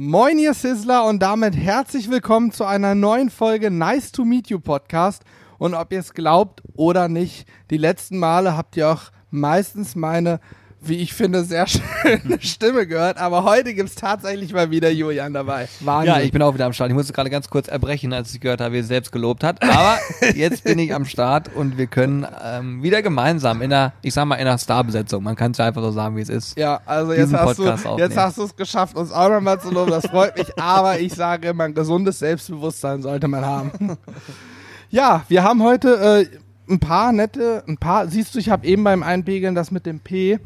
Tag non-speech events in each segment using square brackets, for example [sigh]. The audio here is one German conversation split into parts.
Moin, ihr Sizzler und damit herzlich willkommen zu einer neuen Folge Nice to Meet You Podcast. Und ob ihr es glaubt oder nicht, die letzten Male habt ihr auch meistens meine wie ich finde, sehr [laughs] schöne Stimme gehört. Aber heute gibt es tatsächlich mal wieder Julian dabei. Wahnsinn. Ja, ich bin auch wieder am Start. Ich musste gerade ganz kurz erbrechen, als ich gehört habe, wie er selbst gelobt hat. Aber [laughs] jetzt bin ich am Start und wir können ähm, wieder gemeinsam in einer, ich sag mal, in einer Starbesetzung. Man kann es ja einfach so sagen, wie es ist. Ja, also jetzt hast, du, jetzt hast du es geschafft, uns auch nochmal zu loben. Das freut mich. Aber ich sage immer, ein gesundes Selbstbewusstsein sollte man haben. [laughs] ja, wir haben heute äh, ein paar nette, ein paar, siehst du, ich habe eben beim Einpegeln das mit dem P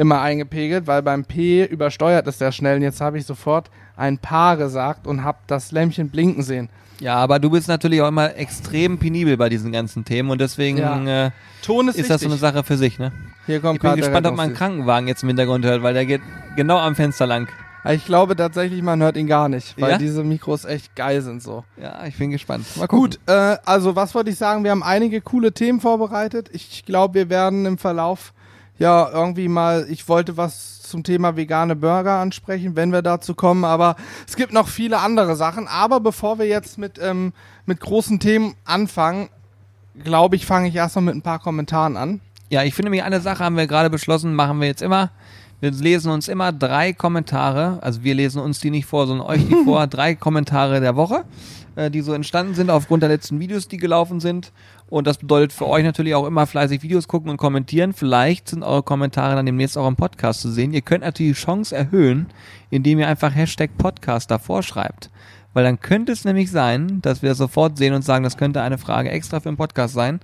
immer eingepegelt, weil beim P übersteuert es sehr schnell. Und jetzt habe ich sofort ein Paar gesagt und habe das Lämpchen blinken sehen. Ja, aber du bist natürlich auch immer extrem penibel bei diesen ganzen Themen und deswegen ja. äh, Ton ist, ist das so eine Sache für sich, ne? Hier kommt ich bin gespannt, ob man einen Krankenwagen jetzt im Hintergrund hört, weil der geht genau am Fenster lang. Ich glaube tatsächlich, man hört ihn gar nicht, weil ja? diese Mikros echt geil sind so. Ja, ich bin gespannt. Mal gucken. Gut, äh, also was wollte ich sagen? Wir haben einige coole Themen vorbereitet. Ich glaube, wir werden im Verlauf ja, irgendwie mal, ich wollte was zum Thema vegane Burger ansprechen, wenn wir dazu kommen, aber es gibt noch viele andere Sachen. Aber bevor wir jetzt mit, ähm, mit großen Themen anfangen, glaube ich, fange ich erst mal mit ein paar Kommentaren an. Ja, ich finde, eine Sache haben wir gerade beschlossen, machen wir jetzt immer. Wir lesen uns immer drei Kommentare, also wir lesen uns die nicht vor, sondern euch die [laughs] vor, drei Kommentare der Woche, äh, die so entstanden sind aufgrund der letzten Videos, die gelaufen sind. Und das bedeutet für euch natürlich auch immer fleißig Videos gucken und kommentieren. Vielleicht sind eure Kommentare dann demnächst auch im Podcast zu sehen. Ihr könnt natürlich die Chance erhöhen, indem ihr einfach Hashtag Podcast davor schreibt. Weil dann könnte es nämlich sein, dass wir sofort sehen und sagen, das könnte eine Frage extra für den Podcast sein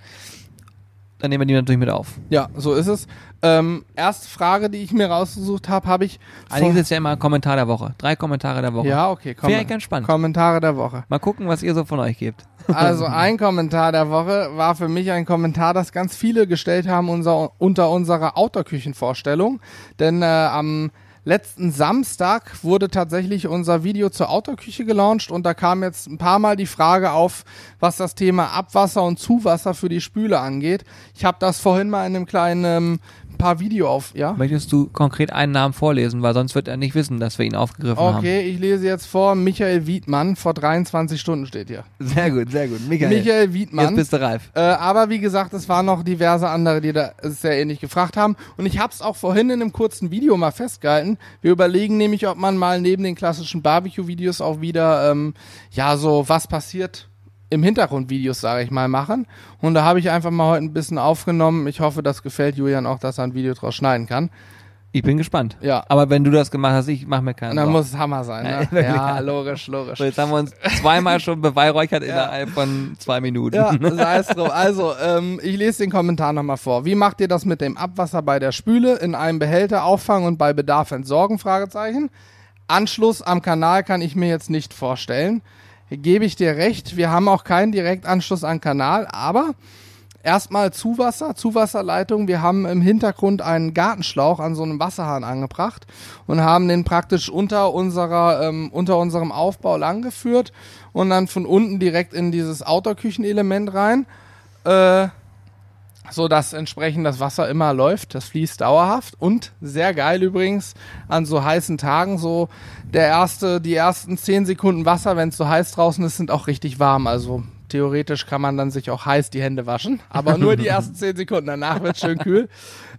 dann nehmen wir die natürlich mit auf. Ja, so ist es. Ähm, erste Frage, die ich mir rausgesucht habe, habe ich. Eigentlich ist es ja immer Kommentar der Woche. Drei Kommentare der Woche. Ja, okay. Wäre ganz spannend. Kommentare der Woche. Mal gucken, was ihr so von euch gebt. [laughs] Also ein Kommentar der Woche war für mich ein Kommentar, das ganz viele gestellt haben unser, unter unserer Outdoor-Küchenvorstellung. Denn äh, am letzten Samstag wurde tatsächlich unser Video zur Autoküche gelauncht und da kam jetzt ein paar Mal die Frage auf, was das Thema Abwasser und Zuwasser für die Spüle angeht. Ich habe das vorhin mal in einem kleinen ähm, paar Video auf, ja? Möchtest du konkret einen Namen vorlesen, weil sonst wird er nicht wissen, dass wir ihn aufgegriffen okay, haben. Okay, ich lese jetzt vor, Michael Wiedmann, vor 23 Stunden steht hier. Sehr gut, sehr gut. Michael, Michael Wiedmann. Jetzt bist du reif. Äh, aber wie gesagt, es waren noch diverse andere, die da sehr ähnlich gefragt haben. Und ich habe es auch vorhin in einem kurzen Video mal festgehalten. Wir überlegen nämlich, ob man mal neben den klassischen Barbecue-Videos auch wieder, ähm, ja, so was passiert im Hintergrund Videos, sage ich mal, machen. Und da habe ich einfach mal heute ein bisschen aufgenommen. Ich hoffe, das gefällt Julian auch, dass er ein Video draus schneiden kann. Ich bin gespannt. Ja. Aber wenn du das gemacht hast, ich mache mir keinen Dann muss es Hammer sein, ne? [laughs] Ja, ja logisch, logisch. So, jetzt haben wir uns zweimal schon beweihräuchert [laughs] ja. innerhalb von zwei Minuten. Ja, [laughs] sei es drum. Also, ähm, ich lese den Kommentar nochmal vor. Wie macht ihr das mit dem Abwasser bei der Spüle in einem Behälter auffangen und bei Bedarf entsorgen? Fragezeichen. Anschluss am Kanal kann ich mir jetzt nicht vorstellen gebe ich dir recht. Wir haben auch keinen Direktanschluss an Kanal, aber erstmal Zuwasser, Zuwasserleitung. Wir haben im Hintergrund einen Gartenschlauch an so einem Wasserhahn angebracht und haben den praktisch unter unserer ähm, unter unserem Aufbau langgeführt und dann von unten direkt in dieses Outdoor-Küchenelement rein. Äh, so dass entsprechend das Wasser immer läuft. Das fließt dauerhaft und sehr geil übrigens an so heißen Tagen so der erste, die ersten zehn Sekunden Wasser, wenn es so heiß draußen ist, sind auch richtig warm. Also theoretisch kann man dann sich auch heiß die Hände waschen, aber nur die ersten zehn Sekunden. Danach wird schön kühl.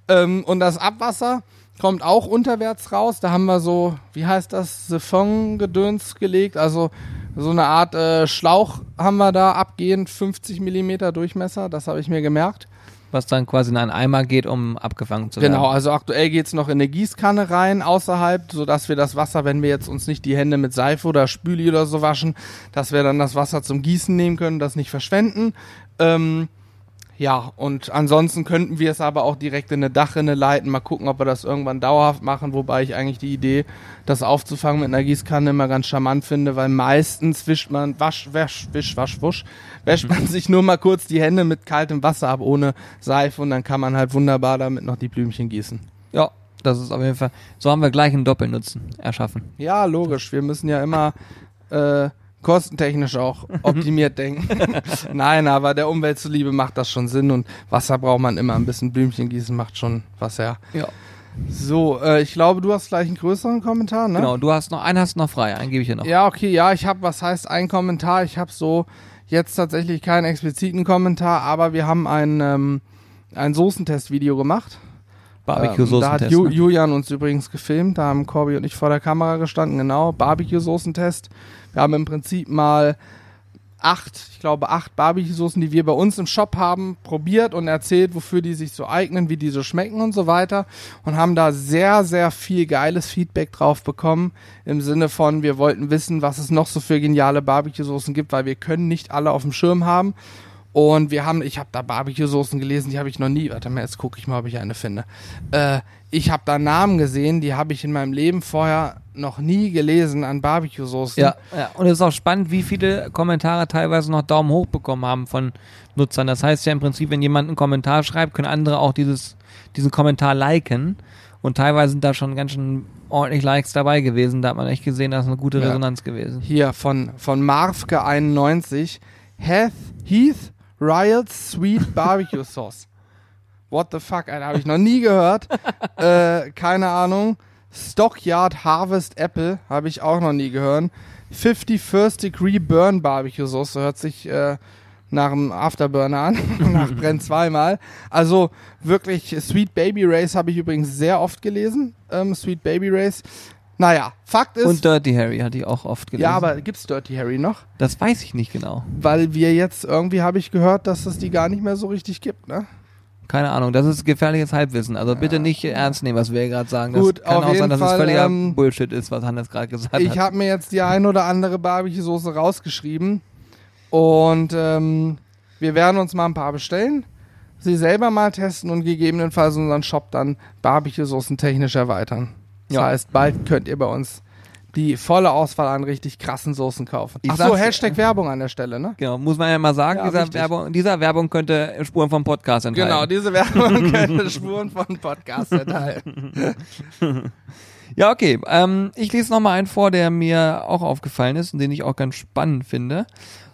Ähm, und das Abwasser kommt auch unterwärts raus. Da haben wir so, wie heißt das, Siphon-Gedöns gelegt. Also so eine Art äh, Schlauch haben wir da abgehend, 50 Millimeter Durchmesser. Das habe ich mir gemerkt was dann quasi in einen Eimer geht, um abgefangen zu werden. Genau, also aktuell geht es noch in eine Gießkanne rein außerhalb, sodass wir das Wasser, wenn wir jetzt uns nicht die Hände mit Seife oder Spüli oder so waschen, dass wir dann das Wasser zum Gießen nehmen können, das nicht verschwenden. Ähm, ja, und ansonsten könnten wir es aber auch direkt in eine Dachrinne leiten. Mal gucken, ob wir das irgendwann dauerhaft machen. Wobei ich eigentlich die Idee, das aufzufangen mit einer Gießkanne immer ganz charmant finde, weil meistens wischt man, wasch, wasch, wisch, wasch, wusch, wäscht man sich nur mal kurz die Hände mit kaltem Wasser ab, ohne Seife und dann kann man halt wunderbar damit noch die Blümchen gießen. Ja, das ist auf jeden Fall. So haben wir gleich einen Doppelnutzen erschaffen. Ja, logisch. Wir müssen ja immer äh, kostentechnisch auch [laughs] optimiert denken. [laughs] Nein, aber der Umwelt zuliebe macht das schon Sinn und Wasser braucht man immer. Ein bisschen Blümchen gießen macht schon was her. Ja. So, äh, ich glaube, du hast gleich einen größeren Kommentar, ne? Genau, du hast noch einen hast noch frei, einen gebe ich dir noch. Ja, okay, ja, ich habe, was heißt ein Kommentar? Ich habe so jetzt tatsächlich keinen expliziten Kommentar, aber wir haben ein, ähm, ein Soßentest-Video gemacht. Barbecue-Soßentest. Ähm, da hat Ju ne? Julian uns übrigens gefilmt, da haben Corby und ich vor der Kamera gestanden, genau, Barbecue-Soßentest. Wir haben im Prinzip mal acht, ich glaube acht Barbecue-Soßen, die wir bei uns im Shop haben, probiert und erzählt, wofür die sich so eignen, wie die so schmecken und so weiter. Und haben da sehr, sehr viel geiles Feedback drauf bekommen. Im Sinne von, wir wollten wissen, was es noch so für geniale Barbecue-Soßen gibt, weil wir können nicht alle auf dem Schirm haben. Und wir haben, ich habe da Barbecue-Soßen gelesen, die habe ich noch nie, warte mal, jetzt gucke ich mal, ob ich eine finde. Äh, ich habe da Namen gesehen, die habe ich in meinem Leben vorher noch nie gelesen an Barbecue-Soßen. Ja, ja, und es ist auch spannend, wie viele Kommentare teilweise noch Daumen hoch bekommen haben von Nutzern. Das heißt ja im Prinzip, wenn jemand einen Kommentar schreibt, können andere auch dieses, diesen Kommentar liken. Und teilweise sind da schon ganz schön ordentlich Likes dabei gewesen. Da hat man echt gesehen, da ist eine gute Ja. Resonanz gewesen. Hier von, von Marfke91. Heath, Heath Riot's Sweet [laughs] Barbecue Sauce. What the fuck, Alter, habe ich noch nie gehört. äh, keine Ahnung. Stockyard Harvest Apple habe ich auch noch nie gehört. 50 First Degree Burn Barbecue Sauce hört sich äh, nach einem Afterburner an, [laughs] nach [laughs] Brenn zweimal. Also wirklich Sweet Baby Race habe ich übrigens sehr oft gelesen. Ähm, Sweet Baby Race. Naja, Fakt ist. Und Dirty Harry hatte ich auch oft gelesen. ja, aber gibt's Dirty Harry noch? das weiß ich nicht genau. Weil wir jetzt irgendwie habe ich gehört, dass es die gar nicht mehr so richtig gibt, ne? Keine Ahnung, das ist gefährliches Halbwissen. Also bitte nicht ernst nehmen, was wir hier gerade sagen. Das Gut, kann auf auch sein, jeden dass Fall, es völliger ähm, Bullshit ist, was Hannes gerade gesagt Ich hat. habe mir jetzt die ein oder andere Barbecue-Soße rausgeschrieben und ähm, wir werden uns mal ein paar bestellen, sie selber mal testen und gegebenenfalls unseren Shop dann Barbecue-Soßen technisch erweitern. Das Ja. heißt, bald könnt ihr bei uns die volle Auswahl an richtig krassen Soßen kaufen. Ich Ach so, Hashtag Werbung an der Stelle, ne? Genau, muss man ja mal sagen, Ja, dieser. Werbung, dieser Werbung könnte Spuren vom Podcast enthalten. Genau, diese Werbung [laughs] könnte Spuren von Podcast enthalten. [laughs] Ja, okay. Ähm, ich lese nochmal einen vor, der mir auch aufgefallen ist und den ich auch ganz spannend finde.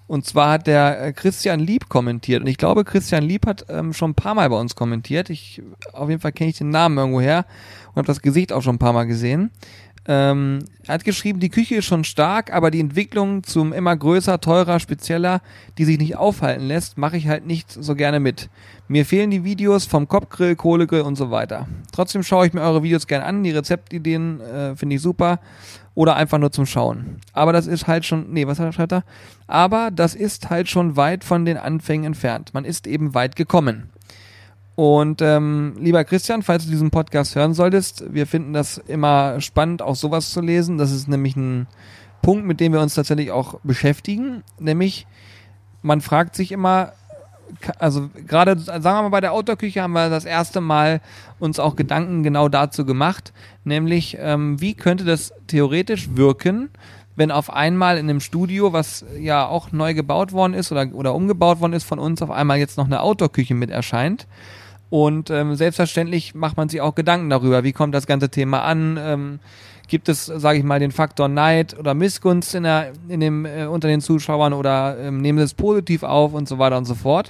Und zwar hat der äh, Christian Lieb kommentiert. Und ich glaube, Christian Lieb hat ähm, schon ein paar Mal bei uns kommentiert. Ich, auf jeden Fall kenne ich den Namen irgendwo her und habe das Gesicht auch schon ein paar Mal gesehen. Ähm, er hat geschrieben, die Küche ist schon stark, aber die Entwicklung zum immer größer, teurer, spezieller, die sich nicht aufhalten lässt, mache ich halt nicht so gerne mit. Mir fehlen die Videos vom Kopfgrill, Kohlegrill und so weiter. Trotzdem schaue ich mir eure Videos gern an, die Rezeptideen äh, finde ich super oder einfach nur zum Schauen. Aber das ist halt schon, nee, was schreibt er? Aber das ist halt schon weit von den Anfängen entfernt. Man ist eben weit gekommen. Und ähm, lieber Christian, falls du diesen Podcast hören solltest, wir finden das immer spannend, auch sowas zu lesen. Das ist nämlich ein Punkt, mit dem wir uns tatsächlich auch beschäftigen. Nämlich, man fragt sich immer, also gerade, sagen wir mal, bei der Outdoor-Küche haben wir das erste Mal uns auch Gedanken genau dazu gemacht, nämlich, ähm, wie könnte das theoretisch wirken, wenn auf einmal in einem Studio, was ja auch neu gebaut worden ist oder, oder umgebaut worden ist von uns, auf einmal jetzt noch eine Outdoor-Küche mit erscheint. Und ähm, selbstverständlich macht man sich auch Gedanken darüber, wie kommt das ganze Thema an. Ähm, gibt es, sage ich mal, den Faktor Neid oder Missgunst in der, in dem, äh, unter den Zuschauern oder ähm, nehmen sie es positiv auf und so weiter und so fort.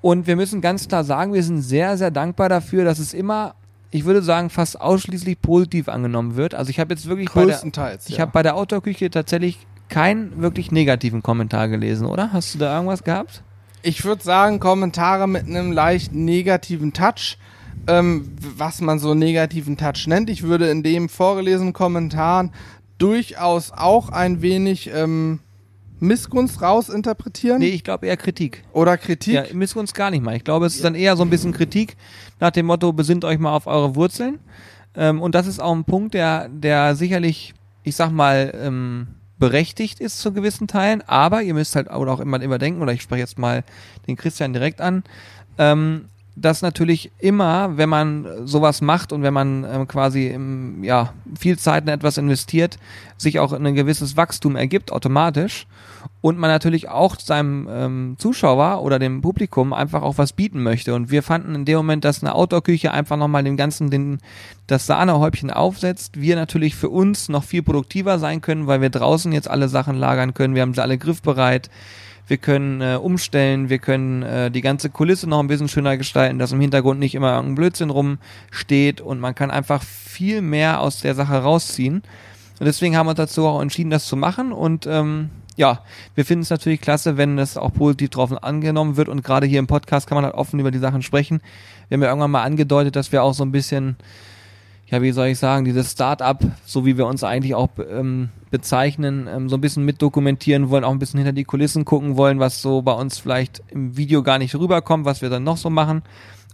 Und wir müssen ganz klar sagen, wir sind sehr, sehr dankbar dafür, dass es immer, ich würde sagen, fast ausschließlich positiv angenommen wird. Also ich habe jetzt wirklich bei der, ich ja. habe bei der Outdoor-Küche tatsächlich keinen wirklich negativen Kommentar gelesen, oder? Hast du da irgendwas gehabt? Ich würde sagen, Kommentare mit einem leicht negativen Touch. Ähm, was man so negativen Touch nennt. Ich würde in dem vorgelesenen Kommentaren durchaus auch ein wenig ähm, Missgunst rausinterpretieren. Nee, ich glaube eher Kritik. Oder Kritik. Ja, Missgunst gar nicht mal. Ich glaube, es ist dann eher so ein bisschen Kritik nach dem Motto, besinnt euch mal auf eure Wurzeln. Ähm, und das ist auch ein Punkt, der, der sicherlich, ich sag mal, ähm, berechtigt ist zu gewissen Teilen, aber ihr müsst halt oder auch immer, immer denken, oder ich spreche jetzt mal den Christian direkt an, ähm, dass natürlich immer, wenn man sowas macht und wenn man ähm, quasi im, ja, viel Zeit in etwas investiert, sich auch ein gewisses Wachstum ergibt automatisch und man natürlich auch seinem ähm, Zuschauer oder dem Publikum einfach auch was bieten möchte. Und wir fanden in dem Moment, dass eine Outdoor-Küche einfach nochmal dem Ganzen den, das Sahnehäubchen aufsetzt. Wir natürlich für uns noch viel produktiver sein können, weil wir draußen jetzt alle Sachen lagern können. Wir haben sie alle griffbereit. Wir können äh, umstellen, wir können äh, die ganze Kulisse noch ein bisschen schöner gestalten, dass im Hintergrund nicht immer irgendein Blödsinn rumsteht und man kann einfach viel mehr aus der Sache rausziehen. Und deswegen haben wir uns dazu auch entschieden, das zu machen und ähm, ja, wir finden es natürlich klasse, wenn es auch positiv drauf angenommen wird und gerade hier im Podcast kann man halt offen über die Sachen sprechen. Wir haben ja irgendwann mal angedeutet, dass wir auch so ein bisschen, ja, wie soll ich sagen, dieses Start-up, so wie wir uns eigentlich auch ähm, bezeichnen, ähm, so ein bisschen mitdokumentieren wollen, auch ein bisschen hinter die Kulissen gucken wollen, was so bei uns vielleicht im Video gar nicht rüberkommt, was wir dann noch so machen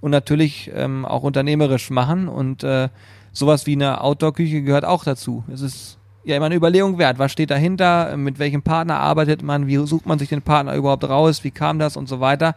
und natürlich ähm, auch unternehmerisch machen und äh, sowas wie eine Outdoor-Küche gehört auch dazu. Es ist ja immer eine Überlegung wert. Was steht dahinter? Mit welchem Partner arbeitet man? Wie sucht man sich den Partner überhaupt raus? Wie kam das und so weiter?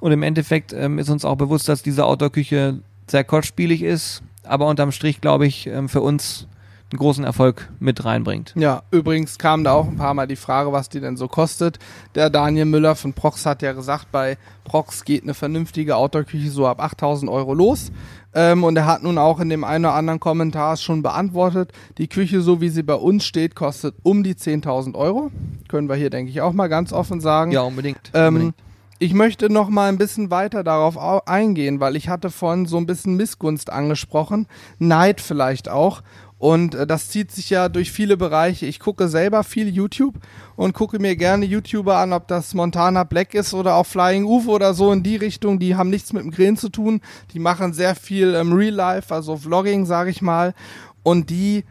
Und im Endeffekt ähm, ist uns auch bewusst, dass diese Outdoor-Küche sehr kostspielig ist, aber unterm Strich, glaube ich, ähm, für uns einen großen Erfolg mit reinbringt. Ja, übrigens kam da auch ein paar Mal die Frage, was die denn so kostet. Der Daniel Müller von Prox hat ja gesagt, bei Prox geht eine vernünftige Outdoor-Küche so ab 8000 Euro los. Ähm, und er hat nun auch in dem einen oder anderen Kommentar schon beantwortet, die Küche, so wie sie bei uns steht, kostet um die 10.000 Euro. Können wir hier, denke ich, auch mal ganz offen sagen. Ja, unbedingt. Ähm, unbedingt. Ich möchte noch mal ein bisschen weiter darauf eingehen, weil ich hatte vorhin so ein bisschen Missgunst angesprochen, Neid vielleicht auch. Und äh, das zieht sich ja durch viele Bereiche. Ich gucke selber viel YouTube und gucke mir gerne YouTuber an, ob das Montana Black ist oder auch Flying Uwe oder so in die Richtung. Die haben nichts mit dem Grillen zu tun. Die machen sehr viel ähm, Real Life, also Vlogging, sage ich mal. Und die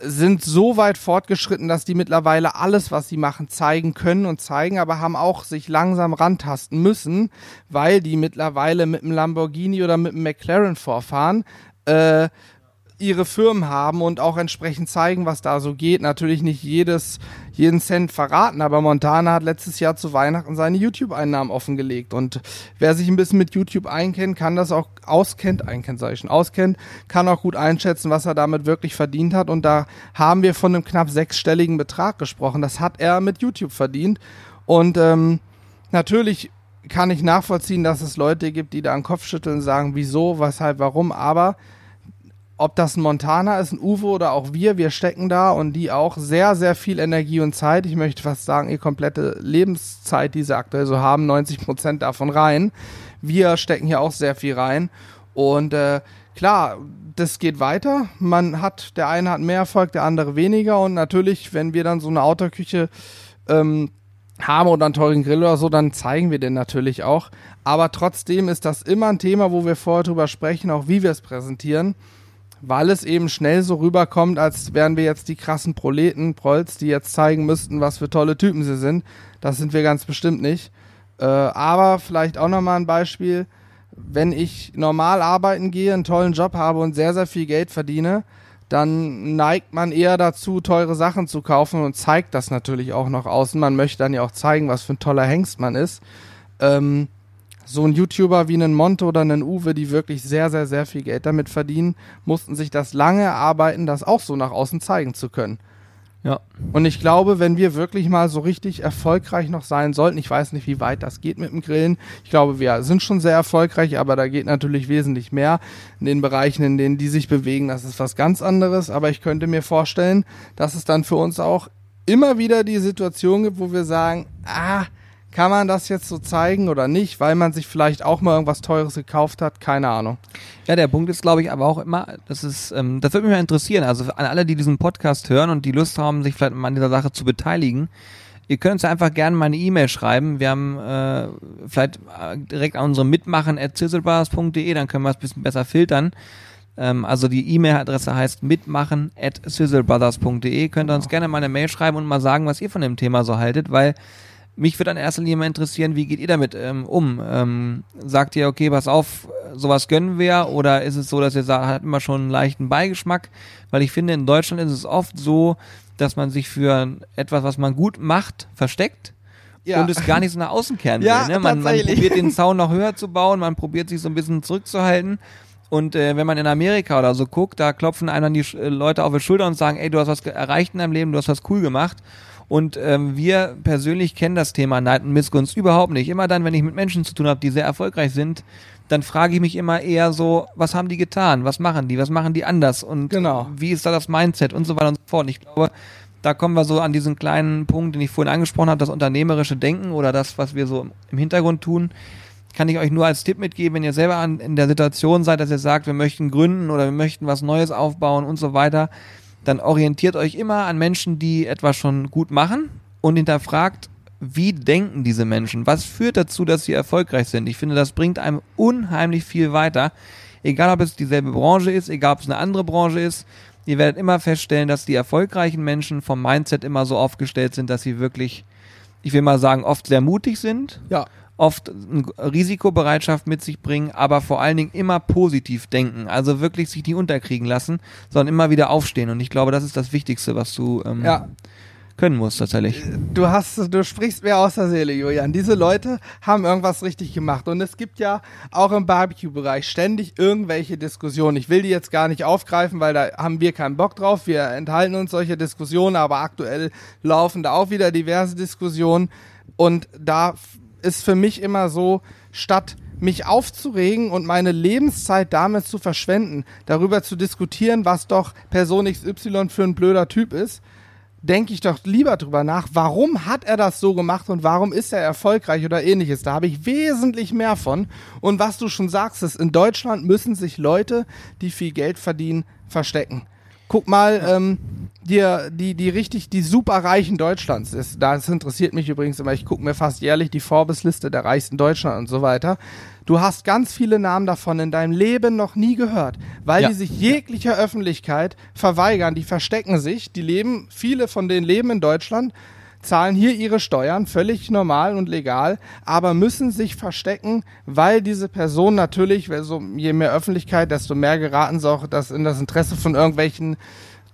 sind so weit fortgeschritten, dass die mittlerweile alles, was sie machen, zeigen können und zeigen, aber haben auch sich langsam rantasten müssen, weil die mittlerweile mit dem Lamborghini oder mit dem McLaren vorfahren. Äh, ihre Firmen haben und auch entsprechend zeigen, was da so geht. Natürlich nicht jedes, jeden Cent verraten, aber Montana hat letztes Jahr zu Weihnachten seine YouTube-Einnahmen offengelegt. Und wer sich ein bisschen mit YouTube einkennt, kann das auch auskennt, einkennt, sag ich schon, auskennt, kann auch gut einschätzen, was er damit wirklich verdient hat. Und da haben wir von einem knapp sechsstelligen Betrag gesprochen. Das hat er mit YouTube verdient. Und ähm, natürlich kann ich nachvollziehen, dass es Leute gibt, die da einen Kopf schütteln und sagen, wieso, weshalb, warum, aber ob das ein Montana ist, ein Uwe oder auch wir, wir stecken da und die auch sehr, sehr viel Energie und Zeit, ich möchte fast sagen, ihr komplette Lebenszeit, die sie aktuell so haben, 90 Prozent davon rein. Wir stecken hier auch sehr viel rein und äh, klar, das geht weiter. Man hat, der eine hat mehr Erfolg, der andere weniger und natürlich, wenn wir dann so eine Autoküche ähm, haben oder einen teuren Grill oder so, dann zeigen wir den natürlich auch. Aber trotzdem ist das immer ein Thema, wo wir vorher drüber sprechen, auch wie wir es präsentieren weil es eben schnell so rüberkommt, als wären wir jetzt die krassen Proleten, Prolls, die jetzt zeigen müssten, was für tolle Typen sie sind. Das sind wir ganz bestimmt nicht. Äh, aber vielleicht auch nochmal ein Beispiel, wenn ich normal arbeiten gehe, einen tollen Job habe und sehr, sehr viel Geld verdiene, dann neigt man eher dazu, teure Sachen zu kaufen und zeigt das natürlich auch noch außen. Man möchte dann ja auch zeigen, was für ein toller Hengst man ist. Ähm, so ein YouTuber wie einen Monte oder einen Uwe, die wirklich sehr, sehr, sehr viel Geld damit verdienen, mussten sich das lange erarbeiten, das auch so nach außen zeigen zu können. Ja. Und ich glaube, wenn wir wirklich mal so richtig erfolgreich noch sein sollten, ich weiß nicht, wie weit das geht mit dem Grillen. Ich glaube, wir sind schon sehr erfolgreich, aber da geht natürlich wesentlich mehr in den Bereichen, in denen die sich bewegen. Das ist was ganz anderes. Aber ich könnte mir vorstellen, dass es dann für uns auch immer wieder die Situation gibt, wo wir sagen, ah, kann man das jetzt so zeigen oder nicht, weil man sich vielleicht auch mal irgendwas Teures gekauft hat? Keine Ahnung. Ja, der Punkt ist, glaube ich, aber auch immer, das ist, ähm, das würde mich mal interessieren. Also an alle, die diesen Podcast hören und die Lust haben, sich vielleicht mal an dieser Sache zu beteiligen, ihr könnt uns einfach gerne mal eine E-Mail schreiben. Wir haben äh, vielleicht äh, direkt an unsere mitmachen at sizzlebars.de, dann können wir es ein bisschen besser filtern. Ähm, also die E-Mail-Adresse heißt mitmachen at sizzlebrothers.de. Könnt ihr uns gerne mal eine Mail schreiben und mal sagen, was ihr von dem Thema so haltet, weil mich würde an erster Linie mal interessieren, wie geht ihr damit ähm, um? Ähm, sagt ihr, okay, pass auf, sowas gönnen wir? Oder ist es so, dass ihr sagt, hat immer schon einen leichten Beigeschmack? Weil ich finde, in Deutschland ist es oft so, dass man sich für etwas, was man gut macht, versteckt. Ja. Und es gar nicht so nach außen kehren [laughs] ja, will. Ne? Man, man probiert den Zaun noch höher zu bauen, man probiert sich so ein bisschen zurückzuhalten. Und äh, wenn man in Amerika oder so guckt, da klopfen einem dann die äh, Leute auf die Schulter und sagen, ey, du hast was erreicht in deinem Leben, du hast was cool gemacht. Und ähm, wir persönlich kennen das Thema Neid und Missgunst überhaupt nicht. Immer dann, wenn ich mit Menschen zu tun habe, die sehr erfolgreich sind, dann frage ich mich immer eher so, was haben die getan? Was machen die? Was machen die anders? Und genau. wie ist da das Mindset und so weiter und so fort. Und ich glaube, da kommen wir so an diesen kleinen Punkt, den ich vorhin angesprochen habe, das unternehmerische Denken oder das, was wir so im Hintergrund tun. Kann ich euch nur als Tipp mitgeben, wenn ihr selber an, in der Situation seid, dass ihr sagt, wir möchten gründen oder wir möchten was Neues aufbauen und so weiter, dann orientiert euch immer an Menschen, die etwas schon gut machen und hinterfragt, wie denken diese Menschen? Was führt dazu, dass sie erfolgreich sind? Ich finde, das bringt einem unheimlich viel weiter. Egal, ob es dieselbe Branche ist, egal, ob es eine andere Branche ist. Ihr werdet immer feststellen, dass die erfolgreichen Menschen vom Mindset immer so aufgestellt sind, dass sie wirklich, ich will mal sagen, oft sehr mutig sind. Ja. Oft eine Risikobereitschaft mit sich bringen, aber vor allen Dingen immer positiv denken. Also wirklich sich nicht unterkriegen lassen, sondern immer wieder aufstehen. Und ich glaube, das ist das Wichtigste, was du ähm, Ja, können musst tatsächlich. du hast, du sprichst mir aus der Seele, Julian. Diese Leute haben irgendwas richtig gemacht. Und es gibt ja auch im Barbecue-Bereich ständig irgendwelche Diskussionen. Ich will die jetzt gar nicht aufgreifen, weil da haben wir keinen Bock drauf. Wir enthalten uns solche Diskussionen, aber aktuell laufen da auch wieder diverse Diskussionen. Und da ist für mich immer so, statt mich aufzuregen und meine Lebenszeit damit zu verschwenden, darüber zu diskutieren, was doch Person XY für ein blöder Typ ist, denke ich doch lieber drüber nach, warum hat er das so gemacht und warum ist er erfolgreich oder ähnliches. Da habe ich wesentlich mehr von. Und was du schon sagst, ist, in Deutschland müssen sich Leute, die viel Geld verdienen, verstecken. Guck mal, ähm, dir, die, die richtig, die superreichen Deutschlands ist, das interessiert mich übrigens immer, ich gucke mir fast jährlich die Forbes-Liste der reichsten Deutschland und so weiter. Du hast ganz viele Namen davon in deinem Leben noch nie gehört, weil Ja. die sich jeglicher Öffentlichkeit verweigern, die verstecken sich, die leben, viele von denen leben in Deutschland, zahlen hier ihre Steuern, völlig normal und legal, aber müssen sich verstecken, weil diese Person natürlich, so, je mehr Öffentlichkeit, desto mehr geraten sie auch das in das Interesse von irgendwelchen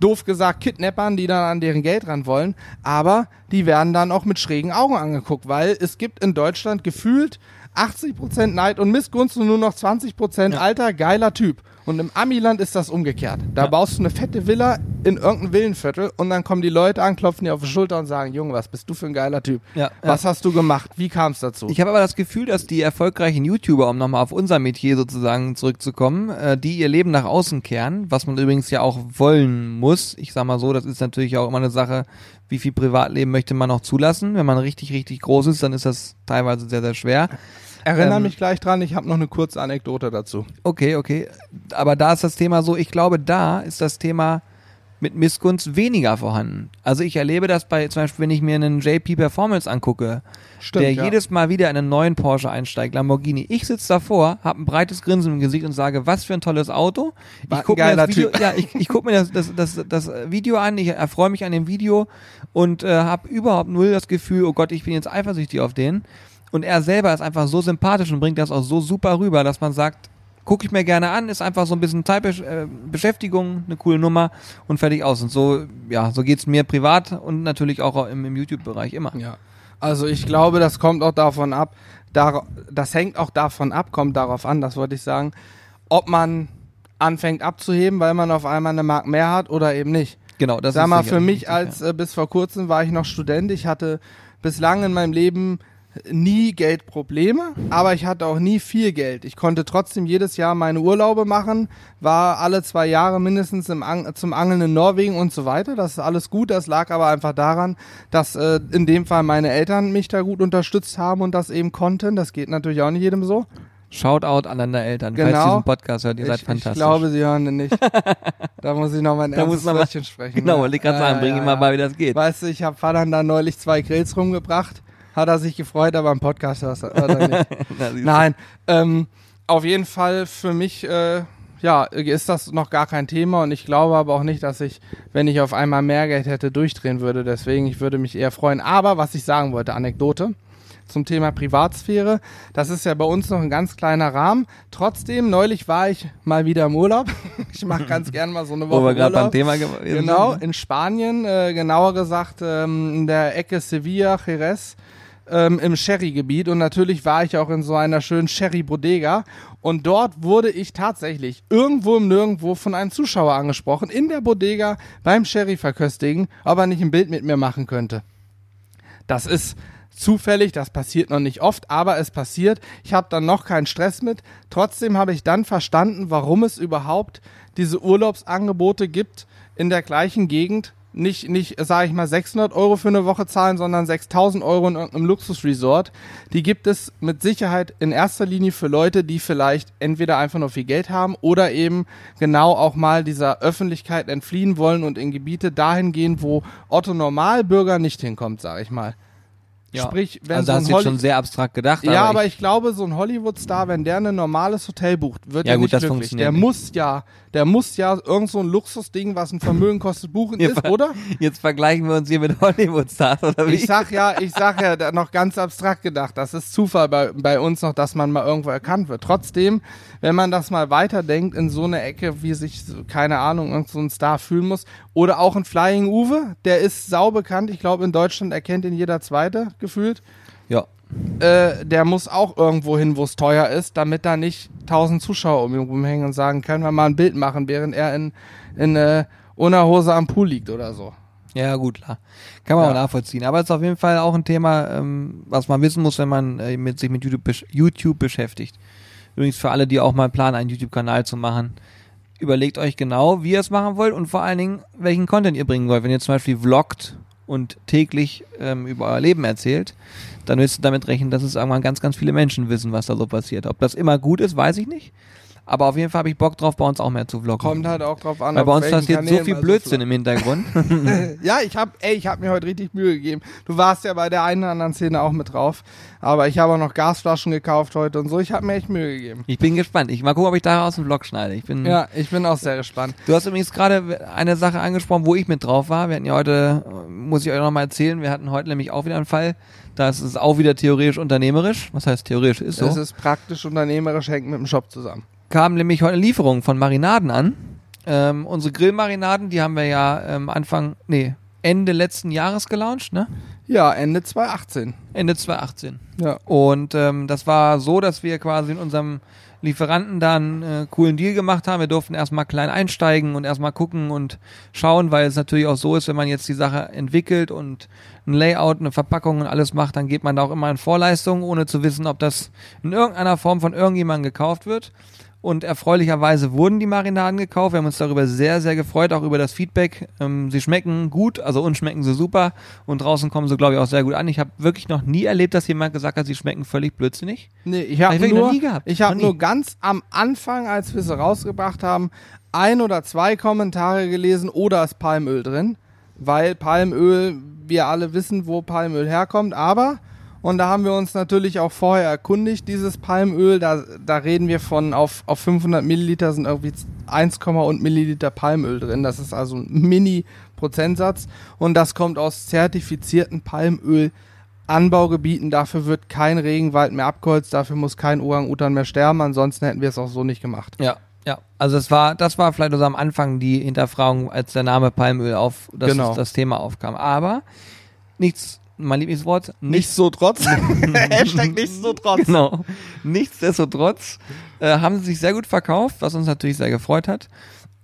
doof gesagt Kidnappern, die dann an deren Geld ran wollen, aber die werden dann auch mit schrägen Augen angeguckt, weil es gibt in Deutschland gefühlt 80% Neid und Missgunst und nur noch 20% Ja. alter, geiler Typ. Und im Amiland ist das umgekehrt. Da Ja. baust du eine fette Villa in irgendeinem Villenviertel und dann kommen die Leute an, klopfen dir auf die Schulter und sagen, Junge, was bist du für ein geiler Typ? Ja, Was hast du gemacht? Wie kam es dazu? Ich habe aber das Gefühl, dass die erfolgreichen YouTuber, um nochmal auf unser Metier sozusagen zurückzukommen, äh, die ihr Leben nach außen kehren, was man übrigens ja auch wollen muss. Ich sag mal so, das ist natürlich auch immer eine Sache, wie viel Privatleben möchte man noch zulassen. Wenn man richtig, richtig groß ist, dann ist das teilweise sehr, sehr schwer. Erinnere ähm, mich gleich dran, ich habe noch eine kurze Anekdote dazu. Okay, okay. Aber da ist das Thema so, ich glaube, da ist das Thema mit Missgunst weniger vorhanden. Also ich erlebe das bei, zum Beispiel, wenn ich mir einen JP Performance angucke, der ja. jedes Mal wieder in einen neuen Porsche einsteigt, Lamborghini. Ich sitze davor, habe ein breites Grinsen im Gesicht und sage, was für ein tolles Auto. Ich gucke mir, das Video, ja, ich, ich guck mir das, das, das, das Video an, ich erfreue mich an dem Video und äh, habe überhaupt null das Gefühl, oh Gott, ich bin jetzt eifersüchtig auf den. Und er selber ist einfach so sympathisch und bringt das auch so super rüber, dass man sagt, gucke ich mir gerne an, ist einfach so ein bisschen Zeitbesch äh, Beschäftigung, eine coole Nummer und fertig aus. Und so, ja, so geht's mir privat und natürlich auch im, im YouTube-Bereich immer. Ja. Also ich glaube, das kommt auch davon ab, dar das hängt auch davon ab, kommt darauf an, das wollte ich sagen, ob man anfängt abzuheben, weil man auf einmal eine Mark mehr hat oder eben nicht. Genau, das Sag ist mal, für mich als äh, bis vor kurzem war ich noch Student. Ich hatte bislang in meinem Leben nie Geldprobleme, aber ich hatte auch nie viel Geld. Ich konnte trotzdem jedes Jahr meine Urlaube machen, war alle zwei Jahre mindestens Ang zum Angeln in Norwegen und so weiter. Das ist alles gut. Das lag aber einfach daran, dass äh, in dem Fall meine Eltern mich da gut unterstützt haben und das eben konnten. Das geht natürlich auch nicht jedem so. Shoutout an deine Eltern, falls Genau. ihr diesen Podcast hört, ihr seid ich, fantastisch. ich glaube, sie hören den nicht. [laughs] da muss ich noch mein Da erstes Wörtchen sprechen. [laughs] genau, wollte ich gerade sagen, bring ja, ihm mal ja. bei, wie das geht. Weißt du, ich habe Vater dann neulich zwei Grills rumgebracht. Hat er sich gefreut, aber im Podcast hört er nicht. [laughs] Na. Nein, ähm, auf jeden Fall für mich, äh, ja, ist das noch gar kein Thema und ich glaube aber auch nicht, dass ich, wenn ich auf einmal mehr Geld hätte, durchdrehen würde. Deswegen, ich würde mich eher freuen. Aber was ich sagen wollte, Anekdote zum Thema Privatsphäre. Das ist ja bei uns noch ein ganz kleiner Rahmen. Trotzdem, neulich war ich mal wieder im Urlaub. [laughs] Ich mache ganz gern mal so eine Woche [laughs] Wo wir gerade beim. Thema gewesen Genau, in Spanien, äh, genauer gesagt ähm, in der Ecke Sevilla, Jerez, ähm, im Sherry-Gebiet. Und natürlich war ich auch in so einer schönen Sherry-Bodega. Und dort wurde ich tatsächlich irgendwo im Nirgendwo von einem Zuschauer angesprochen, in der Bodega beim Sherry verköstigen, ob er nicht ein Bild mit mir machen könnte. Das ist zufällig, das passiert noch nicht oft, aber es passiert. Ich habe dann noch keinen Stress mit. Trotzdem habe ich dann verstanden, warum es überhaupt diese Urlaubsangebote gibt in der gleichen Gegend, nicht, nicht sage ich mal, 600 Euro für eine Woche zahlen, sondern 6000 Euro in irgendeinem Luxusresort. Die gibt es mit Sicherheit in erster Linie für Leute, die vielleicht entweder einfach nur viel Geld haben oder eben genau auch mal dieser Öffentlichkeit entfliehen wollen und in Gebiete dahin gehen, wo Otto Normalbürger nicht hinkommt, sage ich mal. Sprich, wenn also so hast du jetzt schon sehr abstrakt gedacht. ja, aber ich, ich glaube, so ein Hollywood-Star, wenn der ein normales Hotel bucht, wird Ja, er gut, nicht das glücklich. funktioniert Der nicht. muss ja, der muss ja irgend so ein Luxusding, was ein Vermögen kostet, buchen [laughs] Ja, ist, oder? jetzt vergleichen wir uns hier mit Hollywood-Stars, oder wie? Ich sag ja, ich sag ja noch ganz abstrakt gedacht. Das ist Zufall bei, bei uns noch, dass man mal irgendwo erkannt wird. Trotzdem, wenn man das mal weiterdenkt in so eine Ecke, wie sich, keine Ahnung, irgend so ein Star fühlen muss. Oder auch ein Flying Uwe, der ist sau bekannt. Ich glaube, in Deutschland erkennt ihn jeder Zweite gefühlt. ja. Äh, der muss auch irgendwo hin, wo es teuer ist, damit da nicht tausend Zuschauer um ihn rumhängen und sagen, können wir mal ein Bild machen, während er in, in äh, ohne Hose am Pool liegt oder so. Ja, gut, klar. Kann man Ja. auch nachvollziehen. Aber es ist auf jeden Fall auch ein Thema, ähm, was man wissen muss, wenn man äh, mit, sich mit YouTube, besch YouTube beschäftigt. Übrigens für alle, die auch mal planen, einen YouTube-Kanal zu machen. Überlegt euch genau, wie ihr es machen wollt und vor allen Dingen, welchen Content ihr bringen wollt. Wenn ihr zum Beispiel vloggt und täglich ähm, über euer Leben erzählt, dann müsst ihr damit rechnen, dass es irgendwann ganz, ganz viele Menschen wissen, was da so passiert. Ob das immer gut ist, weiß ich nicht. Aber auf jeden Fall habe ich Bock drauf, bei uns auch mehr zu vloggen. Kommt halt auch drauf an, Weil bei uns passiert so viel Blödsinn im Hintergrund. [laughs] [laughs] ja, ich hab, ey, ich hab mir heute richtig Mühe gegeben. Du warst ja bei der einen oder anderen Szene auch mit drauf. Aber ich habe auch noch Gasflaschen gekauft heute und so. Ich habe mir echt Mühe gegeben. Ich bin gespannt. Ich mal gucken, ob ich daraus einen Vlog schneide. Ich bin. Ja, ich bin auch sehr gespannt. Du hast übrigens gerade eine Sache angesprochen, wo ich mit drauf war. Wir hatten ja heute, muss ich euch noch mal erzählen, wir hatten heute nämlich auch wieder einen Fall. Das ist auch wieder theoretisch unternehmerisch. Was heißt theoretisch? Ist so. Es ist praktisch unternehmerisch, hängt mit dem Shop zusammen. Kam nämlich heute eine Lieferung von Marinaden an. Ähm, unsere Grillmarinaden, die haben wir ja ähm, Anfang, nee, Ende letzten Jahres gelauncht, ne? Ja, Ende 2018. Ende 2018. Ja. Und ähm, das war so, dass wir quasi in unserem Lieferanten da einen äh, coolen Deal gemacht haben. Wir durften erstmal klein einsteigen und erstmal gucken und schauen, weil es natürlich auch so ist, wenn man jetzt die Sache entwickelt und ein Layout, eine Verpackung und alles macht, dann geht man da auch immer in Vorleistung, ohne zu wissen, ob das in irgendeiner Form von irgendjemandem gekauft wird. Und erfreulicherweise wurden die Marinaden gekauft. Wir haben uns darüber sehr, sehr gefreut, auch über das Feedback. Ähm, sie schmecken gut, also uns schmecken sie super. Und draußen kommen sie, glaube ich, auch sehr gut an. Ich habe wirklich noch nie erlebt, dass jemand gesagt hat, sie schmecken völlig blödsinnig. Nee, ich habe Hab nur, ich nie. nur ganz am Anfang, als wir sie rausgebracht haben, ein oder zwei Kommentare gelesen oder ist Palmöl drin, weil Palmöl, wir alle wissen, wo Palmöl herkommt, aber und da haben wir uns natürlich auch vorher erkundigt, dieses Palmöl, da, da reden wir von, auf, auf 500 Milliliter sind irgendwie 1, und Milliliter Palmöl drin. Das ist also ein Mini-Prozentsatz und das kommt aus zertifizierten Palmöl Anbaugebieten, dafür wird kein Regenwald mehr abgeholzt, dafür muss kein Orang-Utan mehr sterben, ansonsten hätten wir es auch so nicht gemacht. Ja, ja. Also es war, das war vielleicht so am Anfang die Hinterfragung, als der Name Palmöl auf, dass Genau. das Thema aufkam. Aber nichts, mein Lieblingswort, nichts so trotz. [laughs] Hashtag [laughs] nichts so trotz. Genau. Nichtsdestotrotz äh, haben sie sich sehr gut verkauft, was uns natürlich sehr gefreut hat.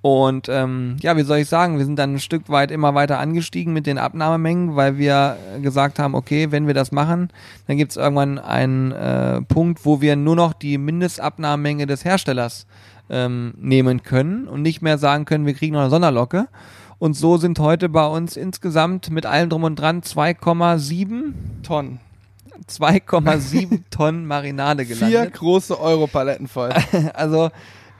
Und ähm, ja, wie soll ich sagen, wir sind dann ein Stück weit immer weiter angestiegen mit den Abnahmemengen, weil wir gesagt haben, okay, wenn wir das machen, dann gibt es irgendwann einen äh, Punkt, wo wir nur noch die Mindestabnahmemenge des Herstellers ähm, nehmen können und nicht mehr sagen können, wir kriegen noch eine Sonderlocke. Und so sind heute bei uns insgesamt mit allem drum und dran 2,7 Tonnen. 2,7 [laughs] Tonnen Marinade Vier gelandet. große Europaletten voll. [laughs] Also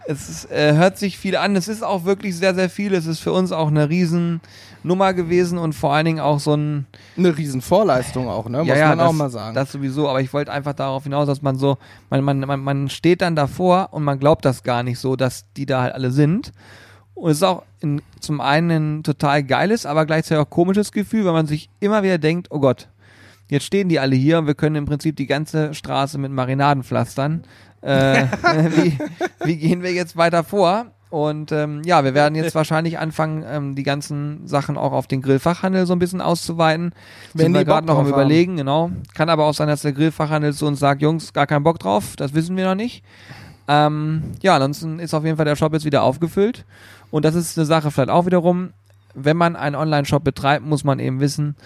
es ist, äh, hört sich viel an. Es ist auch wirklich sehr, sehr viel. Es ist für uns auch eine Riesennummer gewesen und vor allen Dingen auch so ein Eine riesen Vorleistung auch, ne? Muss man das, auch mal sagen. Das sowieso, aber ich wollte einfach darauf hinaus, dass man so, man, man, man, man steht dann davor und man glaubt das gar nicht so, dass die da halt alle sind. Und es ist auch in, zum einen ein total geiles, aber gleichzeitig auch komisches Gefühl, weil man sich immer wieder denkt, oh Gott, jetzt stehen die alle hier und wir können im Prinzip die ganze Straße mit Marinaden pflastern. Äh, [laughs] wie, wie gehen wir jetzt weiter vor? Und ähm, ja, wir werden jetzt wahrscheinlich anfangen, ähm, die ganzen Sachen auch auf den Grillfachhandel so ein bisschen auszuweiten. Wenn Sind wir gerade noch am haben. überlegen, genau. Kann aber auch sein, dass der Grillfachhandel zu uns sagt, Jungs, gar keinen Bock drauf, das wissen wir noch nicht. Ähm, ja, ansonsten ist auf jeden Fall der Shop jetzt wieder aufgefüllt. Und das ist eine Sache vielleicht auch wiederum, wenn man einen Online-Shop betreibt, muss man eben wissen,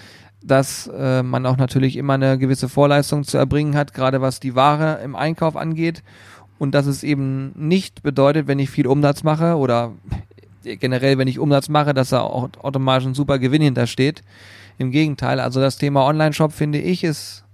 dass äh, man auch natürlich immer eine gewisse Vorleistung zu erbringen hat, gerade was die Ware im Einkauf angeht. Und dass es eben nicht bedeutet, wenn ich viel Umsatz mache oder generell, wenn ich Umsatz mache, dass da auch automatisch ein super Gewinn hintersteht. Im Gegenteil, also das Thema Online-Shop finde ich ist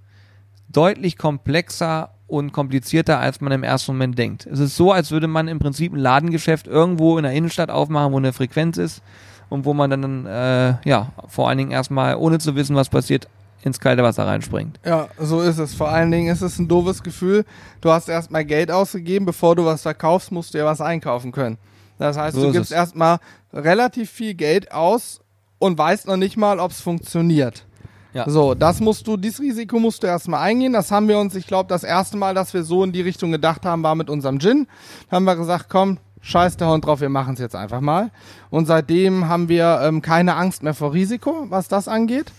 deutlich komplexer und komplizierter, als man im ersten Moment denkt. Es ist so, als würde man im Prinzip ein Ladengeschäft irgendwo in der Innenstadt aufmachen, wo eine Frequenz ist und wo man dann, äh, ja, vor allen Dingen erstmal, ohne zu wissen, was passiert, ins kalte Wasser reinspringt. Ja, so ist es. Vor allen Dingen ist es ein doofes Gefühl. Du hast erstmal Geld ausgegeben, bevor du was verkaufst, musst du ja was einkaufen können. Das heißt, So du gibst erstmal relativ viel Geld aus und weißt noch nicht mal, ob es funktioniert. Ja. So, das musst du, dieses Risiko musst du erstmal eingehen. Das haben wir uns, ich glaube, das erste Mal, dass wir so in die Richtung gedacht haben, war mit unserem Gin. Da haben wir gesagt, komm, scheiß der Hund drauf, wir machen es jetzt einfach mal. Und seitdem haben wir ähm, keine Angst mehr vor Risiko, was das angeht.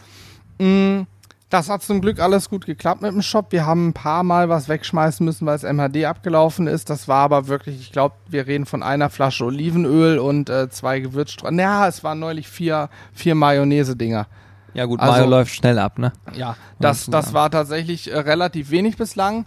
Mm, Das hat zum Glück alles gut geklappt mit dem Shop. Wir haben ein paar Mal was wegschmeißen müssen, weil es MHD abgelaufen ist. Das war aber wirklich, ich glaube, wir reden von einer Flasche Olivenöl und äh, zwei Gewürzstreifen. Ja, es waren neulich vier, vier Mayonnaise-Dinger. Ja gut, Also- Mario läuft schnell ab, ne? Ja, das, das war tatsächlich äh, relativ wenig bislang.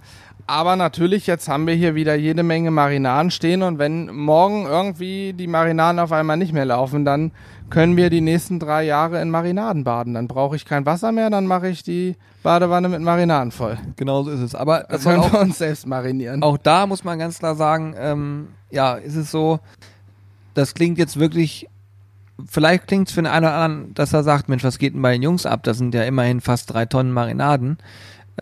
Aber natürlich, jetzt haben wir hier wieder jede Menge Marinaden stehen und wenn morgen irgendwie die Marinaden auf einmal nicht mehr laufen, dann können wir die nächsten drei Jahre in Marinaden baden. Dann brauche ich kein Wasser mehr, dann mache ich die Badewanne mit Marinaden voll. Genau so ist es. Aber Das können auch, wir uns selbst marinieren. auch da muss man ganz klar sagen, ähm, ja, ist es so, das klingt jetzt wirklich, vielleicht klingt es für den einen oder anderen, dass er sagt, Mensch, was geht denn bei den Jungs ab? Das sind ja immerhin fast drei Tonnen Marinaden.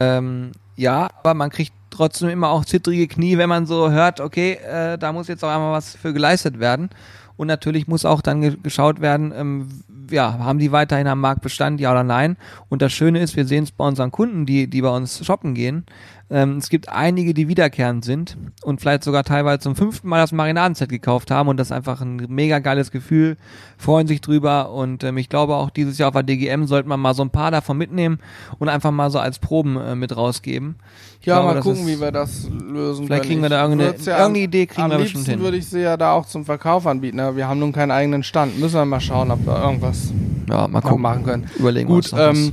Ähm, ja, aber man kriegt trotzdem immer auch zittrige Knie, wenn man so hört, okay, äh, da muss jetzt auch einmal was für geleistet werden. Und natürlich muss auch dann ge geschaut werden, ähm, ja, haben die weiterhin am Markt Bestand, ja oder nein? Und das Schöne ist, wir sehen es bei unseren Kunden, die, die bei uns shoppen gehen. Ähm, es gibt einige, die wiederkehrend sind und vielleicht sogar teilweise zum fünften Mal das Marinadenset gekauft haben und das ist einfach ein mega geiles Gefühl, freuen sich drüber und ähm, ich glaube auch dieses Jahr auf der DGM sollte man mal so ein paar davon mitnehmen und einfach mal so als Proben äh, mit rausgeben. Ich ja, glaube, mal gucken, ist- wie wir das lösen Vielleicht können. kriegen wir da irgendeine- ja irgendeine Idee kriegen am wir liebsten bestimmt hin. würde ich sie ja da auch zum Verkauf anbieten, aber wir haben nun keinen eigenen Stand. Müssen wir mal schauen, ob wir irgendwas Ja, mal gucken. machen können. Überlegen wir Gut, uns noch was.